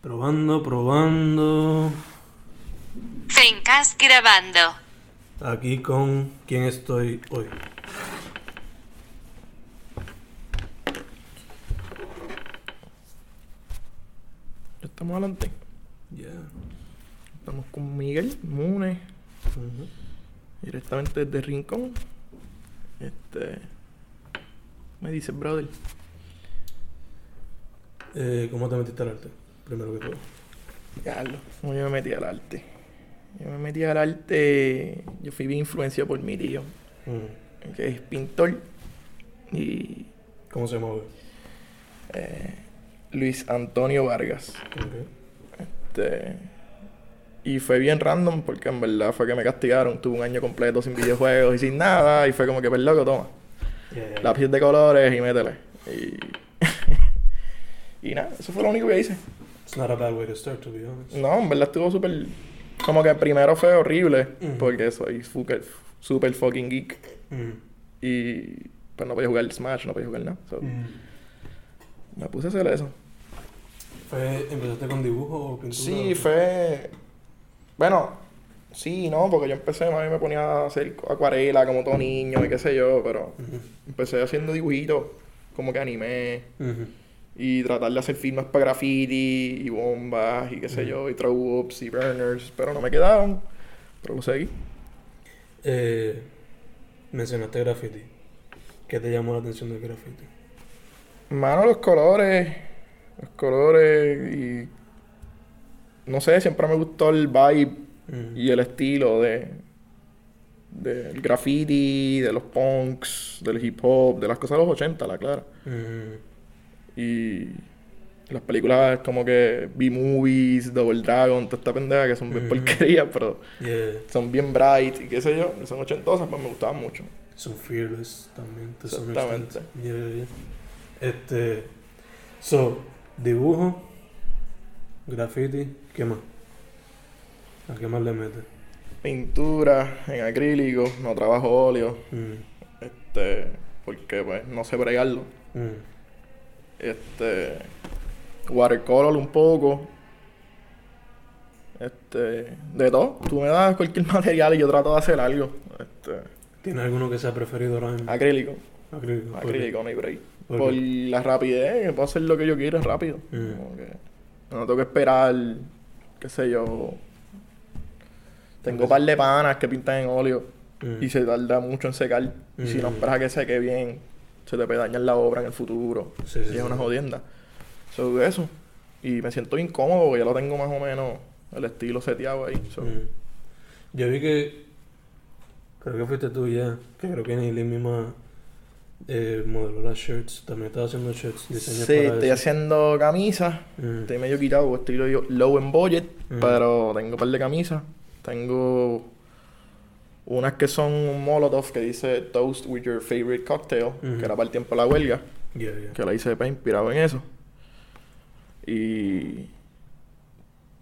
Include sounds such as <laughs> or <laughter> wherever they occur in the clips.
Probando, probando. Fencast grabando. Aquí con quién estoy hoy. Ya estamos adelante. Ya. Estamos con Miguel Mune, directamente desde Rincón. Este. Me dice, brother. Eh, ¿Cómo te metiste al arte? Primero que todo. Carlos, ¿cómo yo me metí al arte? Yo me metí al arte. Yo fui bien influenciado por mi tío, Ujú. que es pintor. Y. ¿Cómo se mueve? eh, Luis Antonio Vargas. Este, y fue bien random porque en verdad fue que me castigaron. Tuve un año completo sin videojuegos y sin nada. Y fue como que, pues loco, toma. Yeah, yeah. Lápiz de colores y métele. Y, <laughs> y nada, eso fue lo único que hice. It's not a bad way to start, to be honest. No, en verdad estuvo súper. Como que primero fue horrible Ujú. porque soy super, super fucking geek. Mm. Y pues no podía jugar Smash, no podía jugar nada. So, Mm. Me puse a hacer eso. Fue, ¿Empezaste con dibujo o pintura? Sí, fue. Bueno, sí, no, porque yo empecé, a mí me ponía a hacer acuarela como todo niño y qué sé yo, pero empecé haciendo dibujitos, como que animé. Y tratar de hacer firmas para graffiti y bombas y qué sé yo, y throw ups y burners, pero no me quedaban, pero lo seguí. Eh, mencionaste graffiti. ¿Qué te llamó la atención del graffiti? Mano, los colores, los colores y. No sé, siempre me gustó el vibe y el estilo de del graffiti, de los punks, del hip hop, de las cosas de los 80, la clara. Y las películas como que B-Movies, Double Dragon, toda esta pendeja que son bien porquerías, pero Yeah. son bien bright y qué sé yo, son ochentosas, pues me gustaban mucho. Son fearless también. some Exactamente. extent. Yeah, yeah. Este. So, dibujo, graffiti, ¿qué más? ¿A qué más le metes? Pintura en acrílico, no trabajo óleo, Mm. este, porque pues no sé bregarlo. Mm. Este. Watercolor un poco. Este. De todo. Tú me das cualquier <laughs> material y yo trato de hacer algo. Este. ¿Tienes alguno que sea preferido ahora mismo? Acrílico. Acrílico. Acrílico, no hay break. ¿Por la rapidez, que puedo hacer lo que yo quiera rápido. Mm. Como que no tengo que esperar, qué sé yo. Tengo un par de panas que pintan en óleo Mm. y se tarda mucho en secar. Y si no Mm. esperas a que seque bien, se te puede dañar la obra en el futuro. Sí, y sí, es una jodienda. So, eso. Y me siento incómodo porque ya lo tengo más o menos el estilo seteado ahí. So, Mm. Yo vi que. Creo que fuiste tú ya. Que creo que Neely misma eh, modeló las shirts. También estaba haciendo shirts. Diseños Sí, para estoy eso. haciendo camisas. Mm. Estoy medio quitado, estilo yo low en budget, Mm. pero tengo un par de camisas. Tengo unas que son un Molotov que dice Toast with your favorite cocktail, que era para el tiempo de la huelga, Yeah, yeah. que la hice pues, inspirado en eso. Y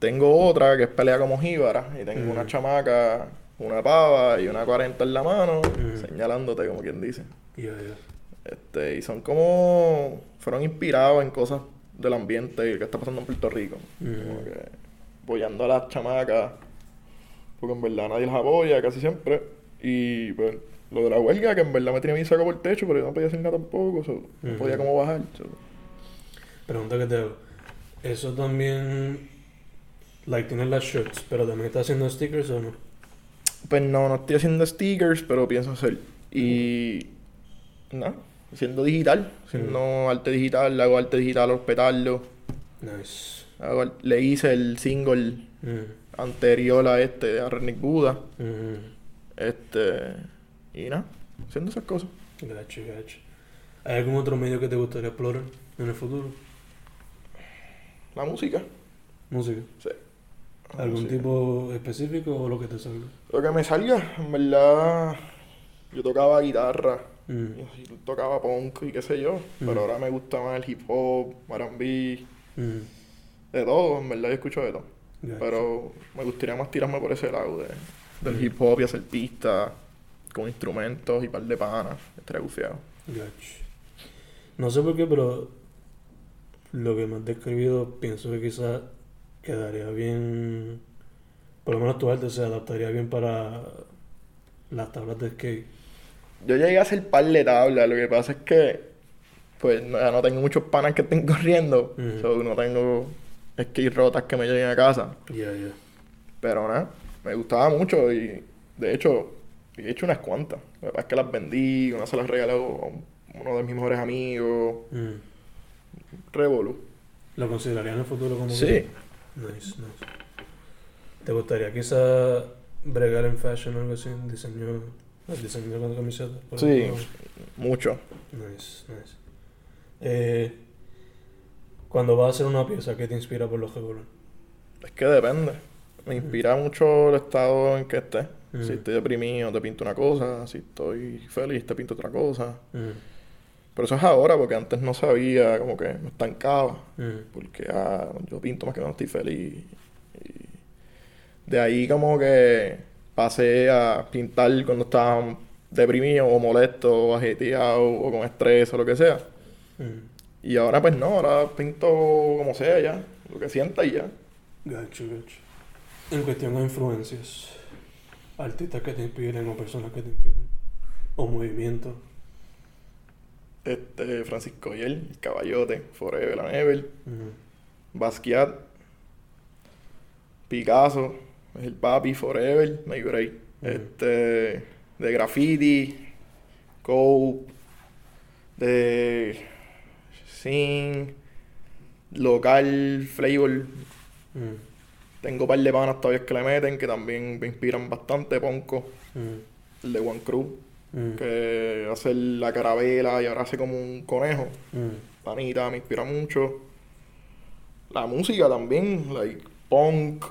tengo otra que es pelea como jíbara, y tengo una chamaca, una pava y una 40 en la mano, señalándote como quien dice. Yeah. Este, y son como. Fueron inspirados en cosas del ambiente y que está pasando en Puerto Rico. Como que apoyando a las chamacas. Porque en verdad nadie las apoya casi siempre. Y pues lo de la huelga, que en verdad me tenía mi saco por el techo, pero yo no podía hacer nada tampoco. so, no podía como bajar. so. Pregunta que te hago. Eso también. Like, tienes las shirts, pero también estás haciendo stickers o no? Pues no, no estoy haciendo stickers, pero pienso hacer. Y. Nada, haciendo digital. Haciendo arte digital, hago arte digital petardos. Nice. Hago le hice el single. Anterior a este, a Redneck Buda. Mm. Este. Y nada, haciendo esas cosas. Gacho, gacho. ¿Hay algún otro medio que te gustaría explorar en el futuro? La música. Música. Sí. La ¿Algún música. tipo específico o lo que te salga? Lo que me salga, en verdad. Yo tocaba guitarra. Mm. Tocaba punk y qué sé yo. Mm. Pero ahora me gusta más el hip hop, R&B, Mm. de todo. En verdad yo escucho de todo. Pero me gustaría más tirarme por ese lado de, del hip hop y hacer pistas con instrumentos y par de panas. Estaría. Gach. No sé por qué, pero lo que me has describido, pienso que quizás quedaría bien. Por lo menos tu arte se adaptaría bien para las tablas de skate. Yo llegué a hacer par de tablas, lo que pasa es que pues no, ya no tengo muchos panas que estén <laughs> corriendo, Ujú. so, no tengo skate rotas que me lleguen a casa. Ya, ya. Pero nada, me gustaba mucho y de hecho he hecho unas cuantas. La verdad es que las vendí, una se las regaló a uno de mis mejores amigos, Mm. Revolu. ¿Lo considerarías en el futuro como Sí. que- Nice, nice. ¿Te gustaría quizá bregar en fashion o algo así? Diseño, diseño de la camiseta. por Sí, ejemplo? mucho. Nice, nice. Eh, cuando vas a hacer una pieza, ¿qué te inspira por lo regular? Es que depende. Me inspira mucho el estado en que esté. Mm. Si estoy deprimido, te pinto una cosa. Si estoy feliz, te pinto otra cosa. Mm, Pero eso es ahora, porque antes no sabía, como que me estancaba. mm, Porque ah, yo pinto más que no estoy feliz. Y de ahí como que pasé a pintar cuando estaba deprimido o molesto o ajetreado o con estrés o lo que sea. mm. Y ahora pues no, ahora pinto como sea ya, lo que sienta y ya. Gacho, gacho. En cuestión de influencias, artistas que te inspiren o personas que te inspiren, o movimientos. Este, Francisco Yel, el caballote, Forever and Ever, Basquiat, Picasso, el papi Forever, no hay break. Este, de graffiti, Cope, de Sin, local, Flavor. mm, Tengo un par de panas todavía que le meten que también me inspiran bastante. Ponco, mm, el de One Crew, mm, que hace la carabela y ahora hace como un conejo. Panita me inspira mucho. La música también, like punk,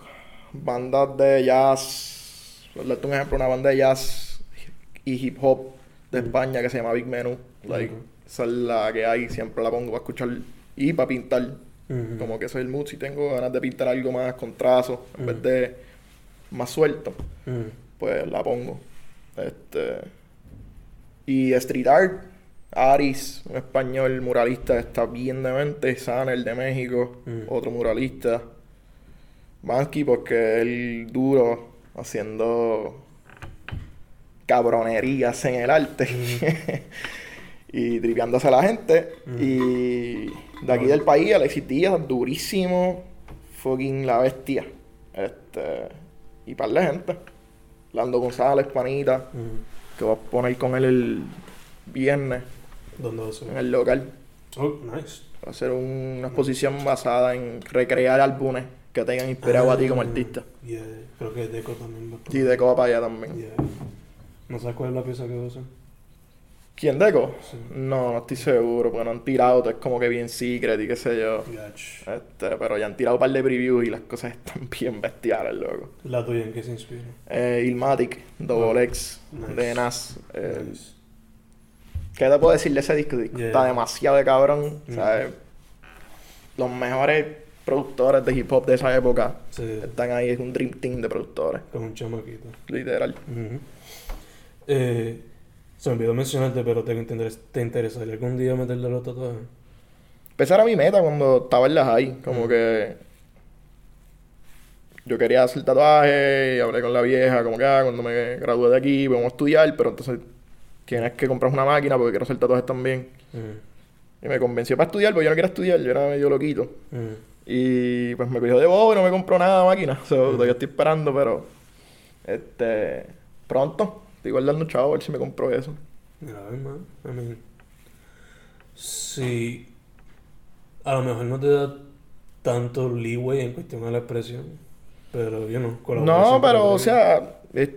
bandas de jazz. Por darte un ejemplo, una banda de jazz y hip hop de. España que se llama Big Menu. Like. Esa es la que hay, siempre la pongo para escuchar y para pintar. Como que ese es el mood. Si tengo ganas de pintar algo más con trazos, en vez de más suelto, pues la pongo. Este. Y street art, Aris, un español muralista, está bien de mente. Sanel de México, otro muralista. Bansky, porque el duro haciendo cabronerías en el arte <laughs> y tripeándose a la gente. Mm. Y de aquí del país, Alexis Díaz, durísimo, fucking la bestia. Este, y par de gente. Lando González, panita, mm. que voy a poner con él el viernes ¿Dónde va a ser? en el local. Oh, nice. Va a ser un- una exposición basada en recrear álbumes que tengan inspirado a ti como Ah, artista. Yeah, creo que Deco también va a Y Deco va para allá también. Yeah. ¿No sabes cuál es la pieza que va a hacer? ¿Quién Deco? No, no estoy seguro, porque no han tirado, es como que bien secret y qué sé yo. Gach. Este, pero ya han tirado un par de previews y las cosas <laughs> están bien bestiales, loco. La tuya en qué se inspira. Eh, Ilmatic, Double X, Nice. de Nas. eh, Nice. ¿Qué te puedo decir de ese disco? Yeah. Está demasiado de cabrón. Mm. ¿sabes? Los mejores productores de hip hop de esa época Sí, están ahí, es un dream team de productores, con un chamaquito. literal. Eh, se me olvidó mencionarte, pero te, interesa, ¿te interesaría algún día meterle los tatuajes? Esa era mi meta cuando estaba en la high, como Mm. que yo quería hacer tatuaje y hablé con la vieja, como que ah, cuando me gradué de aquí vamos a estudiar, pero entonces tienes que comprar una máquina porque quiero hacer tatuajes también. Mm, Y me convenció para estudiar, porque yo no quería estudiar, yo era medio loquito. mm. Y pues me cogió de bobo y no me compró nada de máquina. <laughs> So, todavía estoy esperando, pero este pronto estoy guardando chavo a ver si me compro eso. Mira, a ver, man. I mean, sí, a lo mejor no te da tanto leeway en cuestión de la expresión, pero yo no. No, pero o sea, es-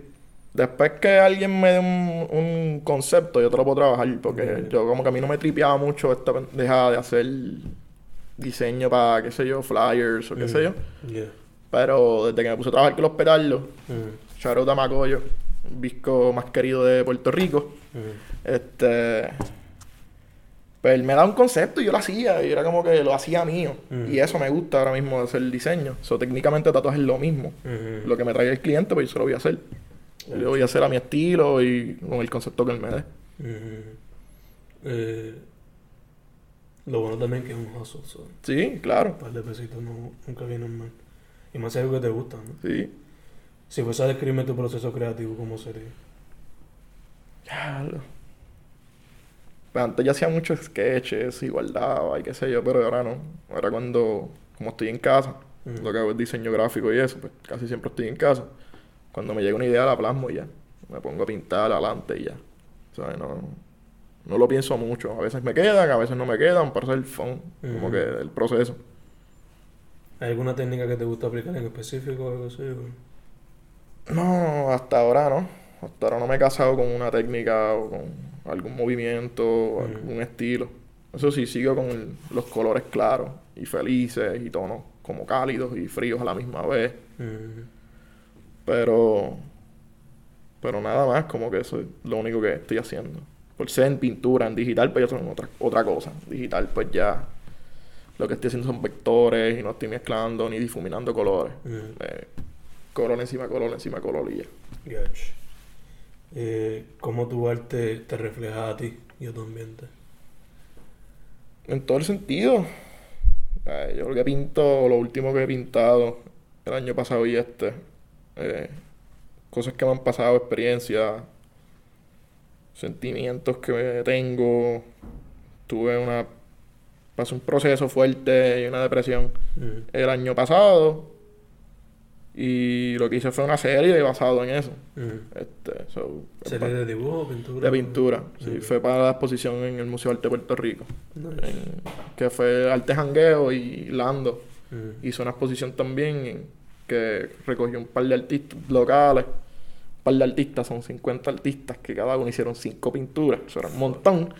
después que alguien me dé un, un concepto, yo te lo puedo trabajar, porque Yeah. yo como que a mí no me tripeaba mucho esta pendeja de hacer diseño para, qué sé yo, flyers o qué sé yo. Yeah. Pero desde que me puse a trabajar con los petardos, Mm, Shout out a Macoyo, el visco más querido de Puerto Rico. Este. Pues él me da un concepto y yo lo hacía, y era como que lo hacía mío. Mm. Y eso me gusta ahora mismo de hacer el diseño. So, técnicamente tatuaje es lo mismo. Lo que me traiga el cliente, pues yo se lo voy a hacer. Yo lo voy a hacer a mi estilo y con el concepto que él me dé. Eh, lo bueno también que es un hustle, so, Sí, claro. un par de pesitos no, nunca vienen mal. Y más es algo que te gusta, ¿no? Sí. Si fuese a describirme tu proceso creativo, ¿cómo sería? Pues antes yo hacía muchos sketches y guardaba y qué sé yo, pero ahora no. Ahora cuando, como estoy en casa, Mm. lo que hago es diseño gráfico y eso, pues casi siempre estoy en casa. Cuando me llega una idea la plasmo y ya. Me pongo a pintar adelante y ya. ¿Sabes? No, no lo pienso mucho. A veces me quedan, a veces no me quedan, para hacer fun. Como que el proceso. ¿Hay alguna técnica que te gusta aplicar en específico o algo así? o? No, hasta ahora no. Hasta ahora no me he casado con una técnica o con algún movimiento o Mm. algún estilo. Eso sí, sigo con el- los colores claros y felices y tonos como cálidos y fríos a la misma vez. Mm. Pero. Pero nada más, como que eso es lo único que estoy haciendo. Por ser en pintura, en digital, pues ya son otra, otra cosa. Digital, pues ya. Lo que estoy haciendo son vectores y no estoy mezclando ni difuminando colores. Mm. Eh, color encima color encima color y ya. Gotcha. Eh, ¿Cómo tu arte te refleja a ti y a tu ambiente? En todo el sentido. Eh, yo lo que pinto, lo último que he pintado el año pasado y este, eh, cosas que me han pasado, experiencias, sentimientos que tengo. Tuve una. Pasé un proceso fuerte y una depresión el año pasado. Y lo que hice fue una serie basado en eso. Mm. Este, so, ¿Serie de dibujo pintura? de pintura. Sí, fue para la exposición en el Museo de Arte de Puerto Rico. Nice. en- que fue Arte Jangueo y Lando. Hizo una exposición también en- que recogió un par de artistas locales. Un par de artistas, son 50 artistas que cada uno hicieron cinco pinturas. Eso era un montón.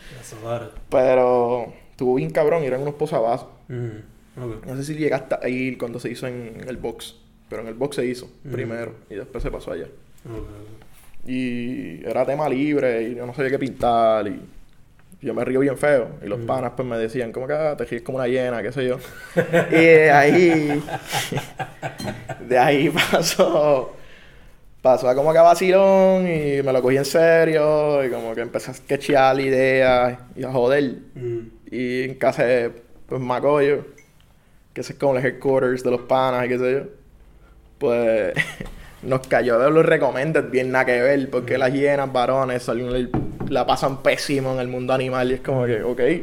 Pero estuvo bien cabrón eran unos posavasos. No sé si llegaste a ir cuando se hizo en el box. Pero en el box se hizo Mm. primero y después se pasó allá. Ok. Y era tema libre y yo no sabía qué pintar y yo me río bien feo. Y los Mm. panas pues me decían como que ah, te ríes como una hiena, qué sé yo. <laughs> y de ahí, de ahí pasó, pasó a como que a vacilón y me lo cogí en serio y como que empecé a sketchear la idea y a joder. Mm. Y en casa de pues, Macoyo, que ese es como el headquarters de los panas y qué sé yo, pues <laughs> nos cayó de los recommended bien nada que ver, porque las hienas varones la pasan pésimo en el mundo animal y es como que, ok. Yeah,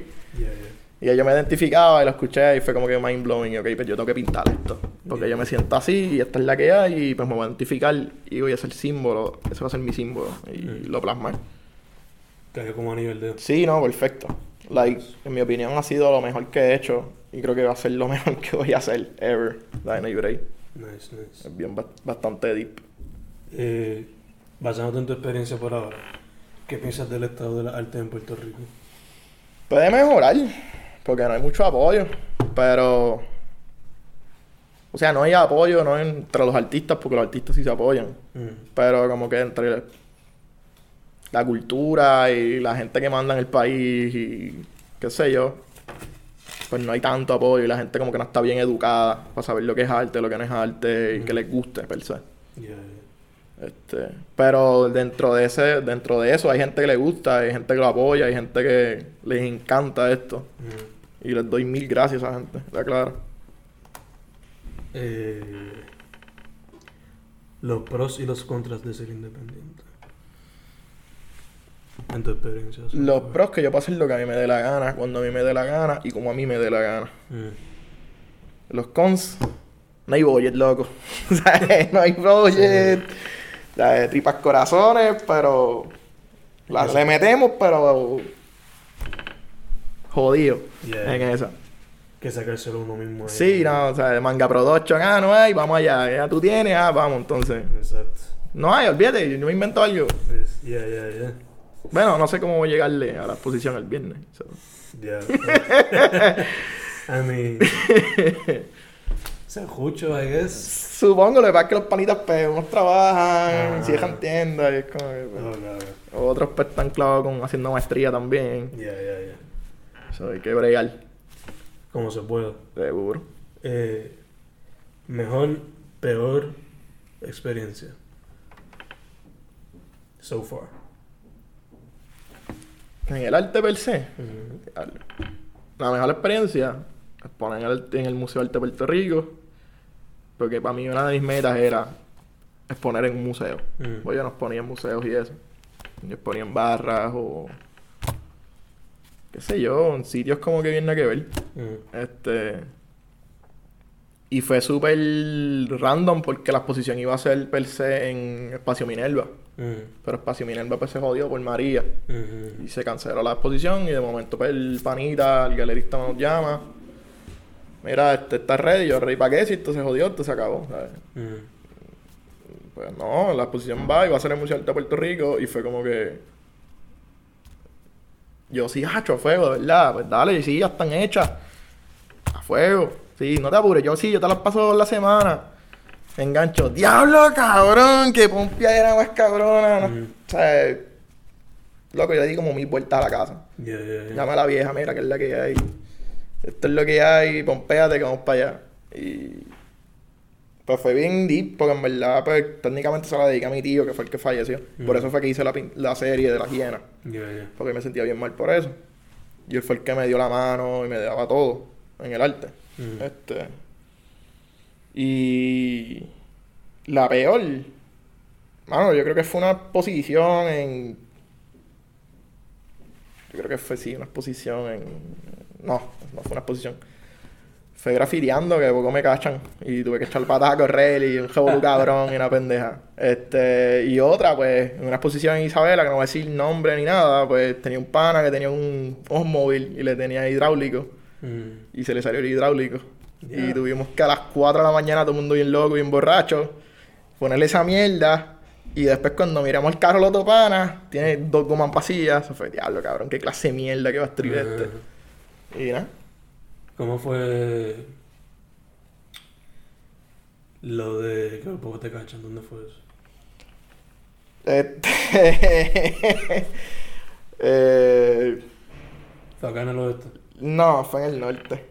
yeah. Y yo me identificaba y lo escuché y fue como que mind blowing, ok, pues yo tengo que pintar esto, porque Yeah. yo me siento así y esta es la que hay y pues me voy a identificar y voy a ser símbolo, ese va a ser mi símbolo y Mm. lo plasmé. Cayó como a nivel de... Sí, no, perfecto. Like, en mi opinión ha sido lo mejor que he hecho y creo que va a ser lo <laughs> mejor que voy a hacer ever. De Break. Nice, nice. Es bien ba- bastante deep. Eh, basándote en tu experiencia por ahora, ¿qué piensas del estado de la arte en Puerto Rico? Puede mejorar porque no hay mucho apoyo, pero o sea, no hay apoyo no entre los artistas porque los artistas sí se apoyan, Mm. pero como que entre la cultura y la gente que manda en el país y qué sé yo, pues no hay tanto apoyo y la gente como que no está bien educada para saber lo que es arte, lo que no es arte y que les guste per se. Yeah, yeah. Este, pero dentro de ese, dentro de eso hay gente que le gusta, hay gente que lo apoya, hay gente que les encanta esto. Mm. Y les doy mil gracias a esa gente, está claro. Eh, los pros y los contras de ser independiente. En tu experiencia. Los far. pros que yo puedo hacer lo que a mí me dé la gana, cuando a mí me dé la gana y como a mí me dé la gana. Mm. Los cons, no hay budget, loco. <laughs> No hay budget. Sea, tripas corazones, pero la- le metemos, pero jodido Yeah. en esa. Que sacárselo uno mismo. ahí. Sí, no, o sea, de manga production, ah, no hay, vamos allá, ya tú tienes, ah, vamos, entonces. Exacto. No hay, olvídate, yo me invento algo. Pues, yeah, yeah, yeah. Bueno, no sé cómo voy a llegarle a la exposición el viernes. so. Yeah. <laughs> I mean. Se escucho, I guess. Supongo, lo que pasa es que los panitas, pues, unos trabajan, Ah. cierran tiendas, y es como que, pues, Oh, otros pues están clavados con haciendo maestría también. Yeah, yeah, yeah. So, hay que bregar, Como se pueda. seguro. Eh, mejor, peor experiencia. So far. En el arte per se, la mejor experiencia es poner en el, en el Museo de Arte de Puerto Rico Porque para mí una de mis metas era exponer en un museo. Pues yo nos ponía en museos y eso. Yo exponía en barras o... qué sé yo, en sitios como que nada que ver. Este... Y fue súper random porque la exposición iba a ser per se en Espacio Minerva. Mm. Pero Espacio Minerva pues se jodió por María. Mm. Y se canceló la exposición y de momento pues el panita, el galerista nos llama. Mira, este está ready, yo ready para qué, si esto se jodió, esto se acabó. ¿sabes? Mm. Pues no, la exposición va y va a ser el Museo de Puerto Rico y fue como que... Yo sí, hacho, a fuego, de verdad. Pues dale, sí, ya están hechas. A fuego. Sí, no te apures, yo sí, yo te las paso la semana. Me engancho. ¡Diablo, cabrón! Que Pompia era más cabrona. ¿no? Mm. O sea, loco, yo le di como mil vueltas a la casa. Yeah, yeah, yeah. Llama a la vieja, mira, que es la que hay. Esto es lo que hay, pompéate que vamos para allá. Y pues fue bien deep, porque en verdad, pues técnicamente se la dediqué a mi tío, que fue el que falleció. Por Mm. eso fue que hice la, la serie de la hiena, Yeah, yeah. porque me sentía bien mal por eso. Y él fue el que me dio la mano y me daba todo en el arte. Mm. Este. Y la peor, mano, yo creo que fue una exposición en. Yo creo que fue sí, una exposición en. No, no fue una exposición. Fue grafiteando que poco me cachan. Y tuve que echar patas a correr y un revolú cabrón y una pendeja. Este, y otra, pues, en una exposición en Isabela, que no voy a decir nombre ni nada, pues tenía un pana que tenía un móvil y le tenía hidráulico. Mm. Y se le salió el hidráulico. Y tuvimos que a las 4 de la mañana, todo el mundo bien loco, bien borracho, ponerle esa mierda. Y después cuando miramos el carro Loto Pana, tiene dos gomas vacías. Eso fue, diablo, cabrón, qué clase de mierda que va a escribir este. Ah. Y nada. ¿Cómo fue lo de que poco te cachan? ¿Dónde fue eso? Este... <laughs> eh, ¿Fue acá en el oeste? no, fue en el norte.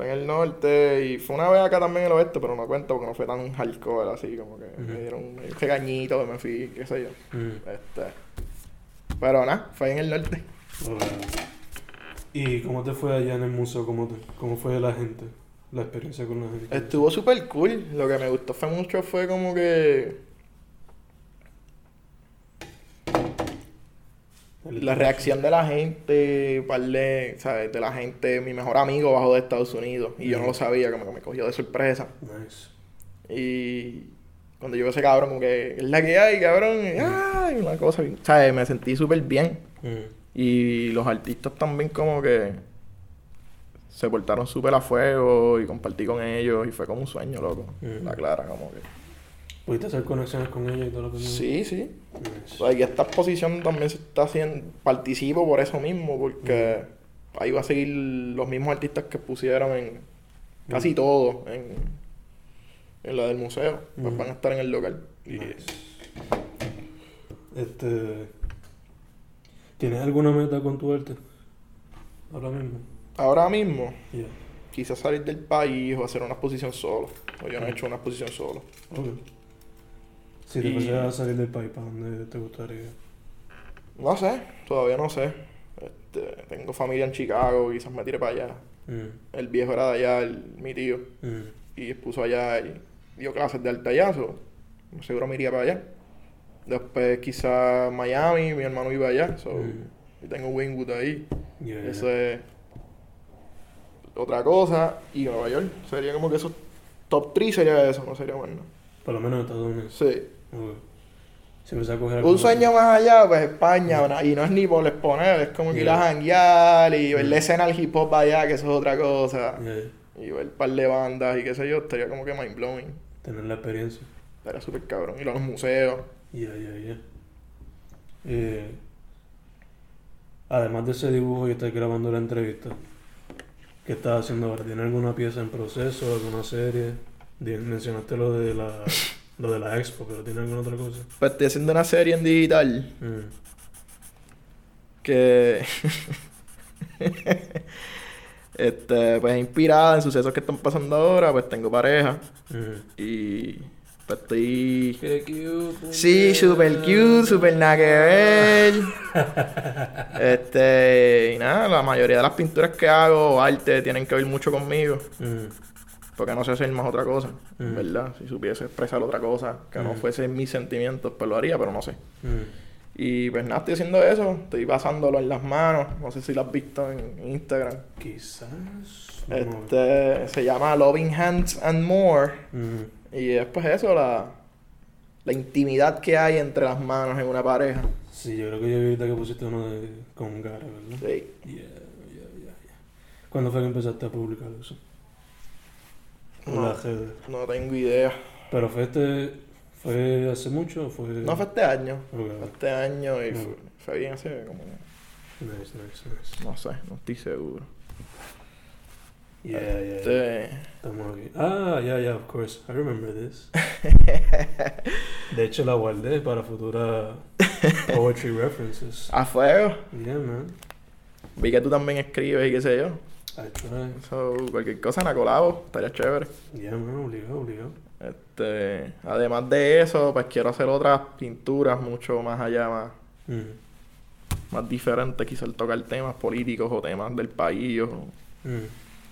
Fue en el norte y fue una vez acá también en el oeste, pero no cuento porque no fue tan hardcore así, como que me dieron un regañito, me fui, qué sé yo. Este. Pero nada, fue en el norte. ¿Y cómo te fue allá en el museo? ¿Cómo, te- cómo fue la gente? La experiencia con la gente. Estuvo súper cool. Lo que me gustó fue mucho fue como que la reacción de la gente, par de, ¿sabes? De la gente, mi mejor amigo bajó de Estados Unidos y yo no lo sabía, como que me cogió de sorpresa. Nice. Y cuando yo ese cabrón, como que es la que hay, cabrón, y, ay, una cosa, bien- ¿sabes? Me sentí súper bien. Mm. Y los artistas también como que se portaron súper a fuego y compartí con ellos y fue como un sueño, loco. Ujú. La clara, como que... ¿Pudiste hacer conexiones con ella y todo lo que Sí, sí. Nice. O sea, y esta exposición también se está haciendo, participo por eso mismo, porque ahí va a seguir los mismos artistas que pusieron en casi todo en, en la del museo, pues Ujú. van a estar en el local. Yes. Este. ¿Tienes alguna meta con tu arte? Ahora mismo. Ahora mismo, Yeah. quizás salir del país o hacer una exposición solo. O yo no he hecho una exposición solo. Ok. Si te fueras a salir del país, ¿para dónde te gustaría? No sé, todavía no sé. Este, tengo familia en Chicago, quizás me tire para allá. Mm, El viejo era de allá, el- mi tío. mm, y expuso allá y dio clases de altallazo. Seguro me iría para allá. Después quizá Miami, mi hermano iba allá. So, Mm. y tengo Wingwood ahí. yeah, yeah. Eso es otra cosa. Y Nueva York. Sería como que esos top 3 sería eso, no sería bueno. Por lo menos en Estados Unidos. Sí. A coger Un sueño más allá, pues España, ¿no? y no es ni por exponer, es como que ir a Yeah. janguear y ver la escena del hip hop allá, que eso es otra cosa. Yeah, Y ver un par de bandas y qué sé yo, estaría como que mind blowing. Tener la experiencia. Estaría súper cabrón. Ir a los museos. Ya, ya, ya. Eh, además de ese dibujo y estar grabando la entrevista, ¿qué estás haciendo ahora? ¿Tienes alguna pieza en proceso, alguna serie? Mencionaste lo de la, lo de la expo, pero ¿tienes alguna otra cosa? Pues estoy haciendo una serie en digital Mm, que <laughs> este pues inspirada en sucesos que están pasando ahora, pues tengo pareja mm. y pues estoy Qué cute. sí, super cute, super nada que ver. <laughs> Este, y nada, la mayoría de las pinturas que hago o arte tienen que ver mucho conmigo. Mm, Porque no sé hacer más otra cosa, Mm. ¿verdad? Si supiese expresar otra cosa que no Mm. fuese mis sentimientos, pues lo haría, pero no sé. Mm. Y pues nada, estoy haciendo eso, estoy pasándolo en las manos, no sé si lo has visto en Instagram. Quizás. Este, se llama Loving Hands and More. Y es pues eso, la, la intimidad que hay entre las manos en una pareja. Sí, yo creo que yo vi ahorita que pusiste uno de, con Gara, ¿verdad? Sí. Yeah, yeah, yeah, yeah. ¿Cuándo fue que empezaste a publicar eso? No, no tengo idea. Pero fue este. ¿Fue hace mucho o fue.? No fue este año. Ok. Fue este año y fue, fue bien hace como... Nice, nice, nice. No sé, no estoy seguro. Yeah, yeah. yeah. Este, Estamos aquí. Ah, yeah, yeah, of course. I remember this. <laughs> De hecho, la guardé para futuras poetry references. a fuego. Yeah, man. Vi que tú también escribes y qué sé yo. So, cualquier cosa en la colabo, estaría chévere. Yeah, man, obligado, obligado. Este, además de eso, pues quiero hacer otras pinturas mucho más allá, más, Mm. más diferentes, quizás tocar temas políticos o temas del país o Mm.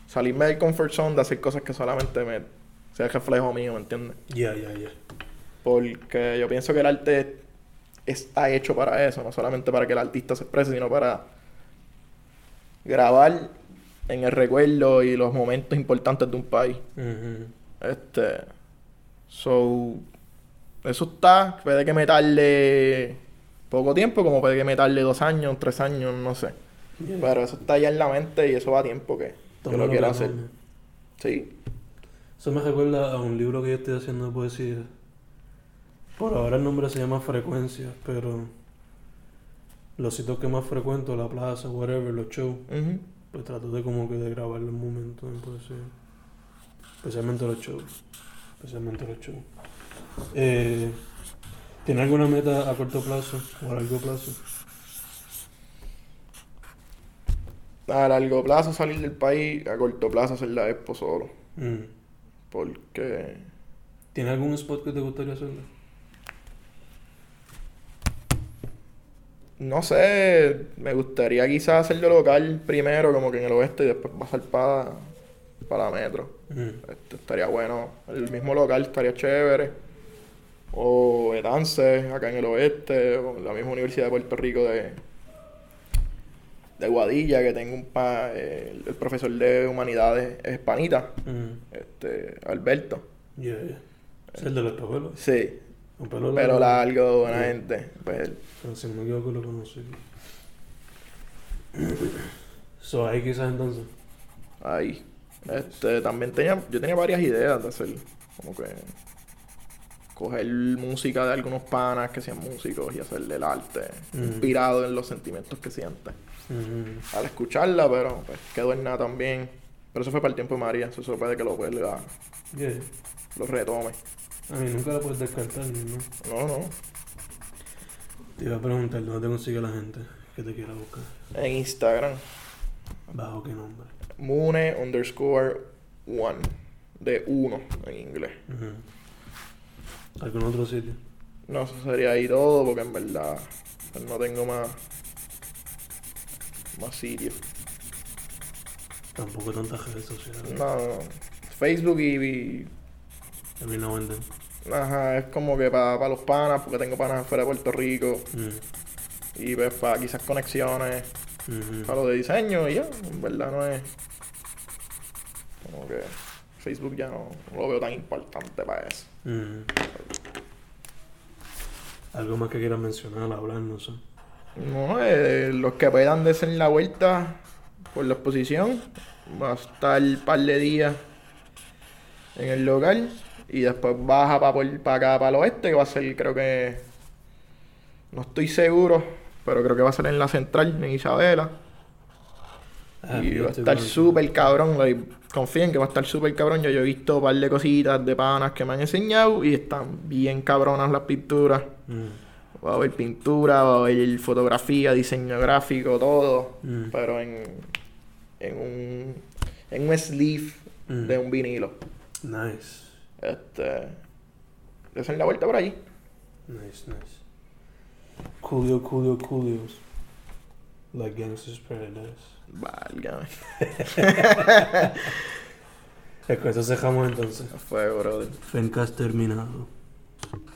salirme del comfort zone de hacer cosas que solamente me sea el reflejo mío, ¿me entiendes? Yeah, yeah, yeah. Porque yo pienso que el arte está hecho para eso, no solamente para que el artista se exprese, sino para grabar en el recuerdo y los momentos importantes de un país. Este. So. Eso está. Puede que me tarde poco tiempo, como puede que me tarde dos años, tres años, no sé. Yeah. Pero eso está ya en la mente y eso va a tiempo que, Tómalo lo quiero hacer. Sí. Eso me recuerda a un libro que yo estoy haciendo de poesía. Por ahora el nombre se llama Frecuencias, pero los sitios que más frecuento, la plaza, whatever, los shows, Ujú. Pues trato de como que de grabar los momentos en poesía. Especialmente los shows. Especialmente los shows. Eh, ¿Tiene alguna meta a corto plazo o a largo plazo? A largo plazo salir del país, a corto plazo hacer la expo solo. Mm. Porque. ¿Tiene algún spot que te gustaría hacerlo? No sé, me gustaría quizás hacerlo local primero, como que en el oeste, y después pasar para, para metro. Mm. Este, estaría bueno. El mismo local estaría chévere. O Etance, acá en el oeste. O la misma Universidad de Puerto Rico de, de Guadilla, que tengo un pa, eh, el, profesor de humanidades es panita, Mm. este, Alberto. Yeah, yeah. Es el de los. Sí, Un pelo pero largo, buena Sí. gente. Pues Pero si no me equivoco lo conocí. So ahí quizás entonces. ahí. Este, también tenía, yo tenía varias ideas de hacer, como que coger música de algunos panas que sean músicos y hacerle el arte Mm. inspirado en los sentimientos que sientes. Mm. Al escucharla, pero pues quedó en nada también. Pero eso fue para el tiempo de María, eso se puede que lo vuelva, Yeah. lo retome. A mí nunca la puedes descartar, ¿no? No, no. Te iba a preguntar dónde te consigue la gente que te quiera buscar. En Instagram, ¿Bajo qué nombre? Mune underscore one. De uno en inglés. ¿Algún otro sitio? No, eso sería ahí todo, porque en verdad pues, no tengo más, más sitios. Tampoco tantas redes sociales. No, no, no. Facebook y, y- Every now and then. Ajá, es como que para los panas, porque tengo panas fuera de Puerto Rico. Mm. Y pues para quizás conexiones, Ujú. para lo de diseño y ya. En verdad no es. Como que Facebook ya no, no lo veo tan importante para eso. Mm. Algo más que quieras mencionar, hablar, no sé. No, eh, los que puedan darse la vuelta por la exposición, va a estar un par de días en el local y después baja para acá, para el oeste, que va a ser, creo que, no estoy seguro, pero creo que va a ser en la central, en Isabela. Ah, y va a estar súper cabrón, like, confíen que va a estar súper cabrón. Yo, yo he visto un par de cositas de panas que me han enseñado y están bien cabronas las pinturas. Mm. Va a haber pintura, va a haber fotografía, diseño gráfico, todo. Mm. Pero en, en un en un sleeve Mm. de un vinilo. Nice. Este. Desen la vuelta por allí. Nice, nice. Coolio, coolio, coolios. Like Gangster's Paradise. Válgame. Con eso cerramos entonces. A fuego, brother. Fencast terminado.